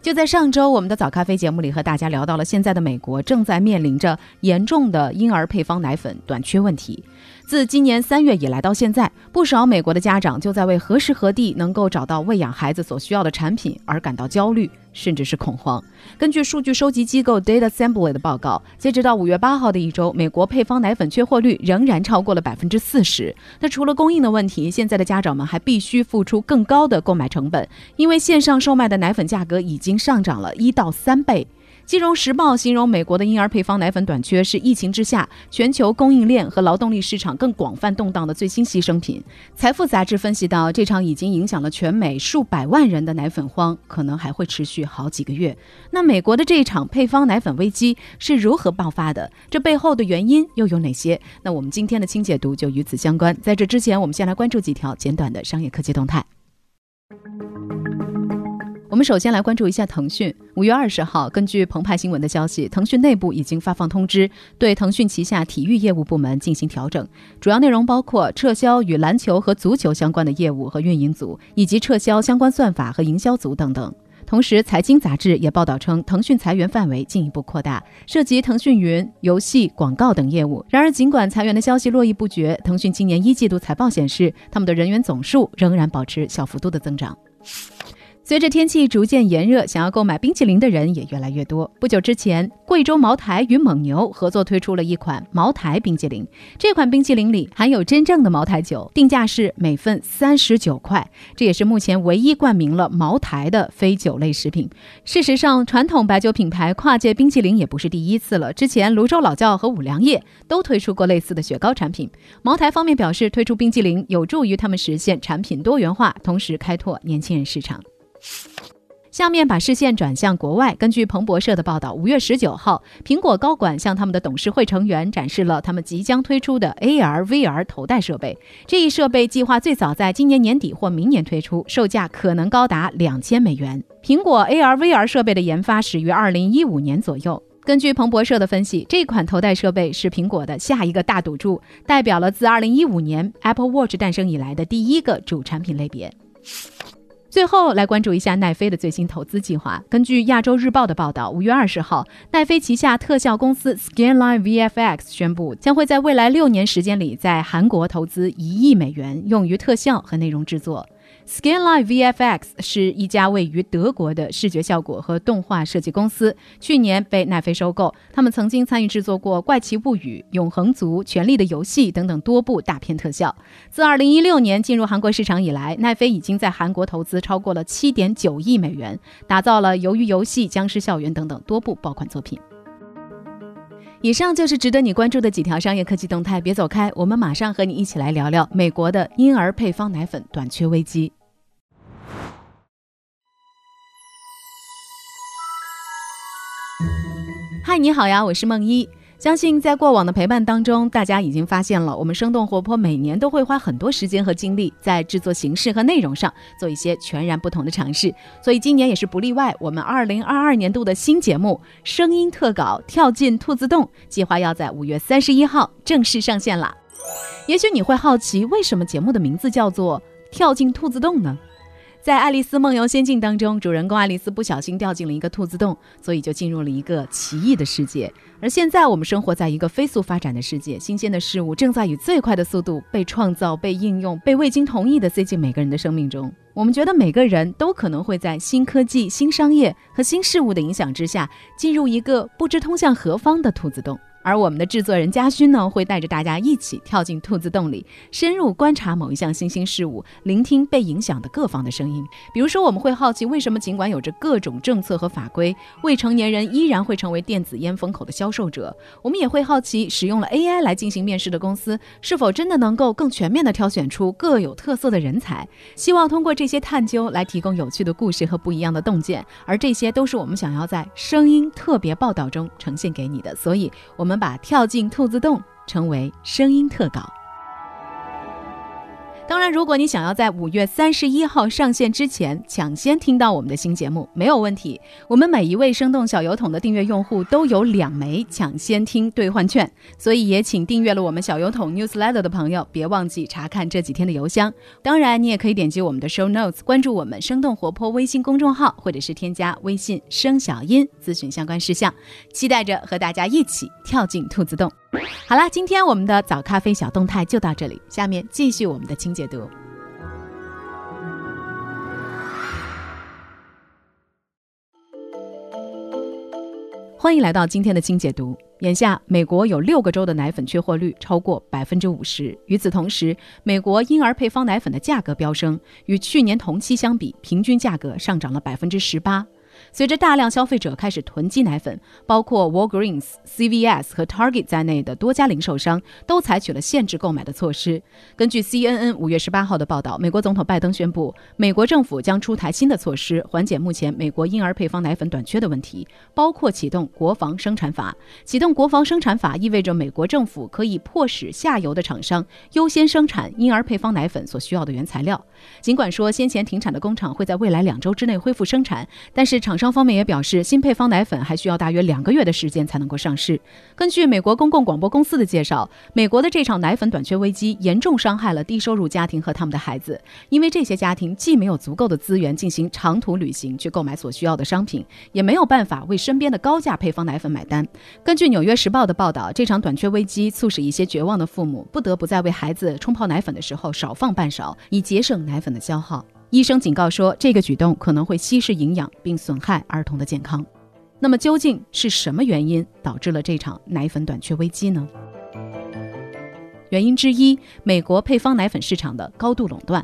就在上周，我们的早咖啡节目里和大家聊到了现在的美国正在面临着严重的婴儿配方奶粉短缺问题。自今年三月以来到现在，不少美国的家长就在为何时何地能够找到喂养孩子所需要的产品而感到焦虑，甚至是恐慌。根据数据收集机构 Data Assembly 的报告，截止到五月八号的一周，美国配方奶粉缺货率仍然超过了百分之四十。那除了供应的问题，现在的家长们还必须付出更高的购买成本，因为线上售卖的奶粉价格已经已经上涨了一到三倍。金融时报形容美国的婴儿配方奶粉短缺是疫情之下全球供应链和劳动力市场更广泛动荡的最新牺牲品。财富杂志分析到，这场已经影响了全美数百万人的奶粉荒，可能还会持续好几个月。那美国的这一场配方奶粉危机是如何爆发的？这背后的原因又有哪些？那我们今天的轻解读就与此相关。在这之前，我们先来关注几条简短的商业科技动态。我们首先来关注一下腾讯。五月二十号，根据澎湃新闻的消息，腾讯内部已经发放通知，对腾讯旗下体育业务部门进行调整。主要内容包括撤销与篮球和足球相关的业务和运营组，以及撤销相关算法和营销组等等。同时，财经杂志也报道称，腾讯裁员范围进一步扩大，涉及腾讯云、游戏、广告等业务。然而，尽管裁员的消息络绎不绝，腾讯今年一季度财报显示，他们的人员总数仍然保持小幅度的增长。随着天气逐渐炎热，想要购买冰淇淋的人也越来越多。不久之前，贵州茅台与蒙牛合作推出了一款茅台冰淇淋。这款冰淇淋里含有真正的茅台酒，定价是每份三十九块。这也是目前唯一冠名了茅台的非酒类食品。事实上，传统白酒品牌跨界冰淇淋也不是第一次了。之前，泸州老窖和五粮液都推出过类似的雪糕产品。茅台方面表示，推出冰淇淋有助于他们实现产品多元化，同时开拓年轻人市场。下面把视线转向国外。根据彭博社的报道，五月十九号，苹果高管向他们的董事会成员展示了他们即将推出的 AR/VR 头戴设备。这一设备计划最早在今年年底或明年推出，售价可能高达两千美元。苹果 AR/VR 设备的研发始于二零一五年左右。根据彭博社的分析，这款头戴设备是苹果的下一个大赌注，代表了自二零一五年 Apple Watch 诞生以来的第一个主产品类别。最后来关注一下奈飞的最新投资计划。根据亚洲日报的报道，五月二十号，奈飞旗下特效公司 Scanline VFX 宣布，将会在未来六年时间里，在韩国投资一亿美元，用于特效和内容制作。Scanline VFX 是一家位于德国的视觉效果和动画设计公司，去年被奈飞收购。他们曾经参与制作过《怪奇物语》《永恒族》《权力的游戏》等等多部大片特效。自2016年进入韩国市场以来，奈飞已经在韩国投资超过了7.9亿美元，打造了《鱿鱼游戏》《僵尸校园》等等多部爆款作品。以上就是值得你关注的几条商业科技动态，别走开，我们马上和你一起来聊聊美国的婴儿配方奶粉短缺危机。你好呀，我是梦一。相信在过往的陪伴当中，大家已经发现了，我们生动活泼每年都会花很多时间和精力在制作形式和内容上做一些全然不同的尝试，所以今年也是不例外。我们二零二二年度的新节目《声音特稿跳进兔子洞》计划要在五月三十一号正式上线了。也许你会好奇，为什么节目的名字叫做《跳进兔子洞》呢？在《爱丽丝梦游仙境》当中，主人公爱丽丝不小心掉进了一个兔子洞，所以就进入了一个奇异的世界。而现在，我们生活在一个飞速发展的世界，新鲜的事物正在以最快的速度被创造、被应用、被未经同意的塞进每个人的生命中。我们觉得每个人都可能会在新科技、新商业和新事物的影响之下，进入一个不知通向何方的兔子洞。而我们的制作人嘉勋呢，会带着大家一起跳进兔子洞里，深入观察某一项新兴事物，聆听被影响的各方的声音。比如说，我们会好奇，为什么尽管有着各种政策和法规，未成年人依然会成为电子烟风口的销售者？我们也会好奇，使用了 AI 来进行面试的公司，是否真的能够更全面地挑选出各有特色的人才？希望通过这些探究来提供有趣的故事和不一样的洞见，而这些都是我们想要在声音特别报道中呈现给你的。所以，我们。把跳进兔子洞称为声音特稿。当然，如果你想要在五月三十一号上线之前抢先听到我们的新节目，没有问题。我们每一位生动小油桶的订阅用户都有两枚抢先听兑换券，所以也请订阅了我们小油桶 newsletter 的朋友，别忘记查看这几天的邮箱。当然，你也可以点击我们的 show notes，关注我们生动活泼微信公众号，或者是添加微信声小音咨询相关事项。期待着和大家一起跳进兔子洞。好啦，今天我们的早咖啡小动态就到这里，下面继续我们的清解读。欢迎来到今天的清解读。眼下，美国有六个州的奶粉缺货率超过百分之五十。与此同时，美国婴儿配方奶粉的价格飙升，与去年同期相比，平均价格上涨了百分之十八。随着大量消费者开始囤积奶粉，包括 Walgreens、CVS 和 Target 在内的多家零售商都采取了限制购买的措施。根据 CNN 五月十八号的报道，美国总统拜登宣布，美国政府将出台新的措施，缓解目前美国婴儿配方奶粉短缺的问题，包括启动国防生产法。启动国防生产法意味着美国政府可以迫使下游的厂商优先生产婴儿配方奶粉所需要的原材料。尽管说先前停产的工厂会在未来两周之内恢复生产，但是厂商方面也表示，新配方奶粉还需要大约两个月的时间才能够上市。根据美国公共广播公司的介绍，美国的这场奶粉短缺危机严重伤害了低收入家庭和他们的孩子，因为这些家庭既没有足够的资源进行长途旅行去购买所需要的商品，也没有办法为身边的高价配方奶粉买单。根据《纽约时报》的报道，这场短缺危机促使一些绝望的父母不得不在为孩子冲泡奶粉的时候少放半勺，以节省奶粉的消耗。医生警告说，这个举动可能会稀释营养并损害儿童的健康。那么，究竟是什么原因导致了这场奶粉短缺危机呢？原因之一，美国配方奶粉市场的高度垄断。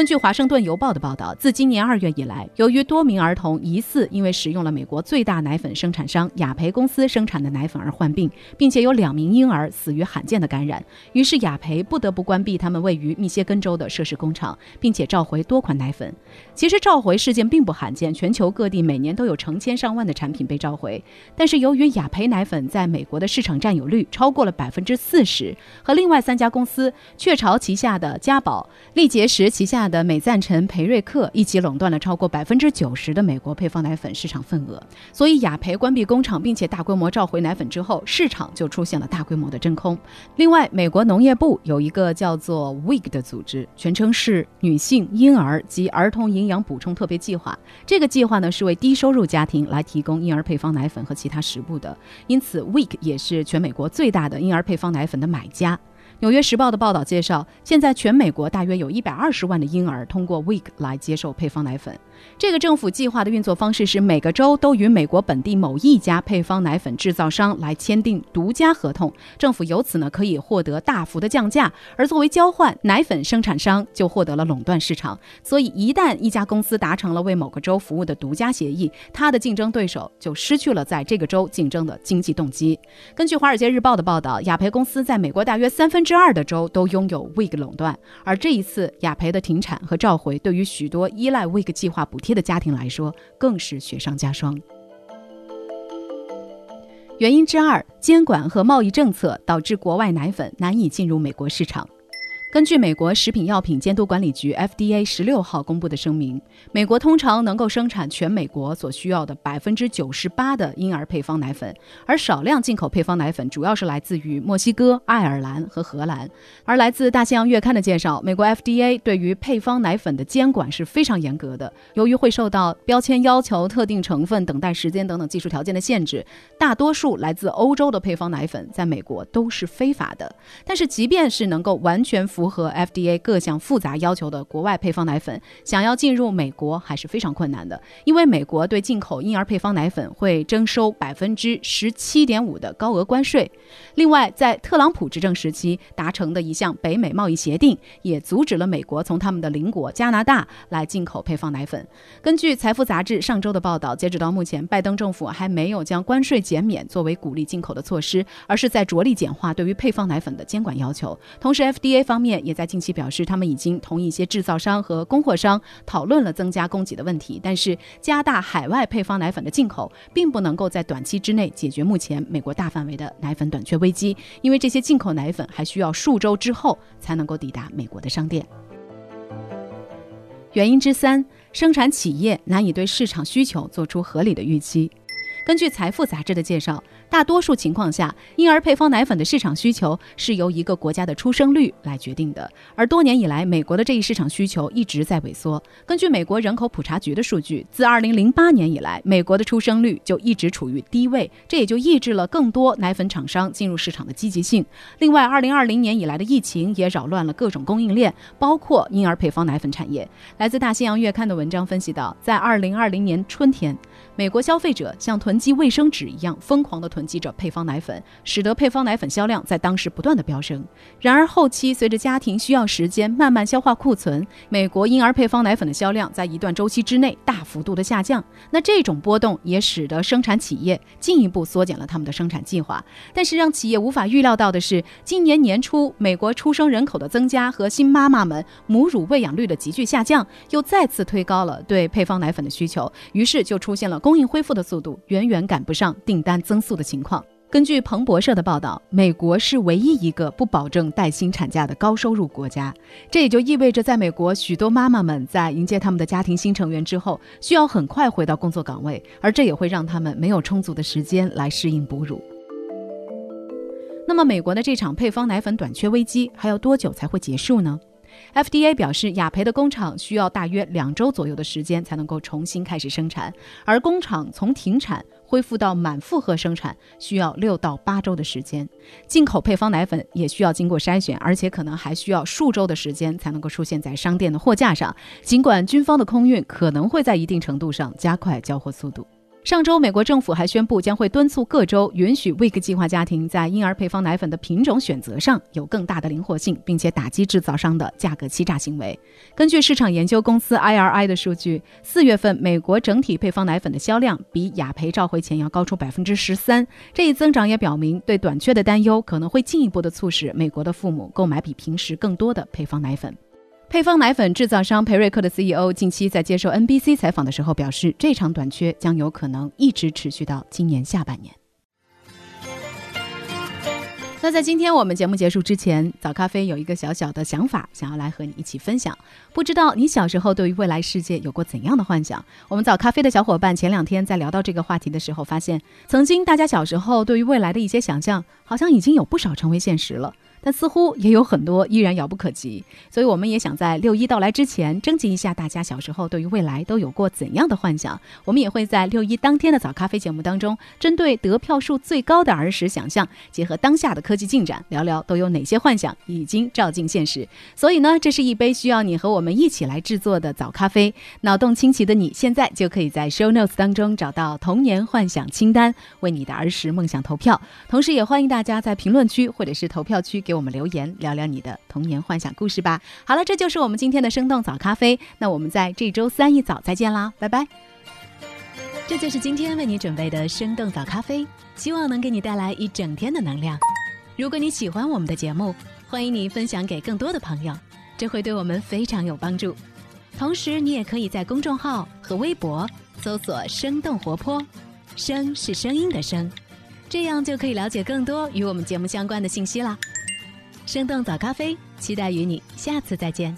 根据《华盛顿邮报》的报道，自今年二月以来，由于多名儿童疑似因为使用了美国最大奶粉生产商雅培公司生产的奶粉而患病，并且有两名婴儿死于罕见的感染，于是雅培不得不关闭他们位于密歇根州的涉事工厂，并且召回多款奶粉。其实召回事件并不罕见，全球各地每年都有成千上万的产品被召回。但是由于雅培奶粉在美国的市场占有率超过了百分之四十，和另外三家公司雀巢旗下的嘉宝、力洁时旗下。的美赞臣、培瑞克一起垄断了超过百分之九十的美国配方奶粉市场份额，所以雅培关闭工厂并且大规模召回奶粉之后，市场就出现了大规模的真空。另外，美国农业部有一个叫做 WIG 的组织，全称是女性婴儿及儿童营养补充特别计划。这个计划呢是为低收入家庭来提供婴儿配方奶粉和其他食物的，因此 WIG 也是全美国最大的婴儿配方奶粉的买家。纽约时报的报道介绍，现在全美国大约有一百二十万的婴儿通过 Week 来接受配方奶粉。这个政府计划的运作方式是，每个州都与美国本地某一家配方奶粉制造商来签订独家合同，政府由此呢可以获得大幅的降价，而作为交换，奶粉生产商就获得了垄断市场。所以，一旦一家公司达成了为某个州服务的独家协议，它的竞争对手就失去了在这个州竞争的经济动机。根据《华尔街日报》的报道，雅培公司在美国大约三分之二的州都拥有 WIG 垄断，而这一次雅培的停产和召回，对于许多依赖 WIG 计划。补贴的家庭来说，更是雪上加霜。原因之二，监管和贸易政策导致国外奶粉难以进入美国市场。根据美国食品药品监督管理局 FDA 十六号公布的声明，美国通常能够生产全美国所需要的百分之九十八的婴儿配方奶粉，而少量进口配方奶粉主要是来自于墨西哥、爱尔兰和荷兰。而来自《大西洋月刊》的介绍，美国 FDA 对于配方奶粉的监管是非常严格的，由于会受到标签要求、特定成分、等待时间等等技术条件的限制，大多数来自欧洲的配方奶粉在美国都是非法的。但是，即便是能够完全符符合 FDA 各项复杂要求的国外配方奶粉，想要进入美国还是非常困难的，因为美国对进口婴儿配方奶粉会征收百分之十七点五的高额关税。另外，在特朗普执政时期达成的一项北美贸易协定，也阻止了美国从他们的邻国加拿大来进口配方奶粉。根据《财富》杂志上周的报道，截止到目前，拜登政府还没有将关税减免作为鼓励进口的措施，而是在着力简化对于配方奶粉的监管要求。同时，FDA 方面。也在近期表示，他们已经同一些制造商和供货商讨论了增加供给的问题，但是加大海外配方奶粉的进口，并不能够在短期之内解决目前美国大范围的奶粉短缺危机，因为这些进口奶粉还需要数周之后才能够抵达美国的商店。原因之三，生产企业难以对市场需求做出合理的预期。根据《财富》杂志的介绍。大多数情况下，婴儿配方奶粉的市场需求是由一个国家的出生率来决定的。而多年以来，美国的这一市场需求一直在萎缩。根据美国人口普查局的数据，自2008年以来，美国的出生率就一直处于低位，这也就抑制了更多奶粉厂商进入市场的积极性。另外，2020年以来的疫情也扰乱了各种供应链，包括婴儿配方奶粉产业。来自《大西洋月刊》的文章分析到，在2020年春天，美国消费者像囤积卫生纸一样疯狂地囤。囤积着配方奶粉，使得配方奶粉销量在当时不断的飙升。然而后期随着家庭需要时间慢慢消化库存，美国婴儿配方奶粉的销量在一段周期之内大幅度的下降。那这种波动也使得生产企业进一步缩减了他们的生产计划。但是让企业无法预料到的是，今年年初美国出生人口的增加和新妈妈们母乳喂养率的急剧下降，又再次推高了对配方奶粉的需求。于是就出现了供应恢复的速度远远赶不上订单增速的。情况，根据彭博社的报道，美国是唯一一个不保证带薪产假的高收入国家。这也就意味着，在美国，许多妈妈们在迎接他们的家庭新成员之后，需要很快回到工作岗位，而这也会让他们没有充足的时间来适应哺乳。那么，美国的这场配方奶粉短缺危机还要多久才会结束呢？FDA 表示，雅培的工厂需要大约两周左右的时间才能够重新开始生产，而工厂从停产恢复到满负荷生产需要六到八周的时间。进口配方奶粉也需要经过筛选，而且可能还需要数周的时间才能够出现在商店的货架上。尽管军方的空运可能会在一定程度上加快交货速度。上周，美国政府还宣布将会敦促各州允许 WIC 计划家庭在婴儿配方奶粉的品种选择上有更大的灵活性，并且打击制造商的价格欺诈行为。根据市场研究公司 IRI 的数据，四月份美国整体配方奶粉的销量比雅培召回前要高出百分之十三。这一增长也表明，对短缺的担忧可能会进一步的促使美国的父母购买比平时更多的配方奶粉。配方奶粉制造商培瑞克的 CEO 近期在接受 NBC 采访的时候表示，这场短缺将有可能一直持续到今年下半年。那在今天我们节目结束之前，早咖啡有一个小小的想法，想要来和你一起分享。不知道你小时候对于未来世界有过怎样的幻想？我们早咖啡的小伙伴前两天在聊到这个话题的时候，发现曾经大家小时候对于未来的一些想象，好像已经有不少成为现实了。但似乎也有很多依然遥不可及，所以我们也想在六一到来之前征集一下大家小时候对于未来都有过怎样的幻想。我们也会在六一当天的早咖啡节目当中，针对得票数最高的儿时想象，结合当下的科技进展，聊聊都有哪些幻想已经照进现实。所以呢，这是一杯需要你和我们一起来制作的早咖啡。脑洞清奇的你，现在就可以在 Show Notes 当中找到童年幻想清单，为你的儿时梦想投票。同时，也欢迎大家在评论区或者是投票区。给我们留言，聊聊你的童年幻想故事吧。好了，这就是我们今天的生动早咖啡。那我们在这周三一早再见啦，拜拜。这就是今天为你准备的生动早咖啡，希望能给你带来一整天的能量。如果你喜欢我们的节目，欢迎你分享给更多的朋友，这会对我们非常有帮助。同时，你也可以在公众号和微博搜索“生动活泼”，声是声音的声。这样就可以了解更多与我们节目相关的信息啦。生动早咖啡，期待与你下次再见。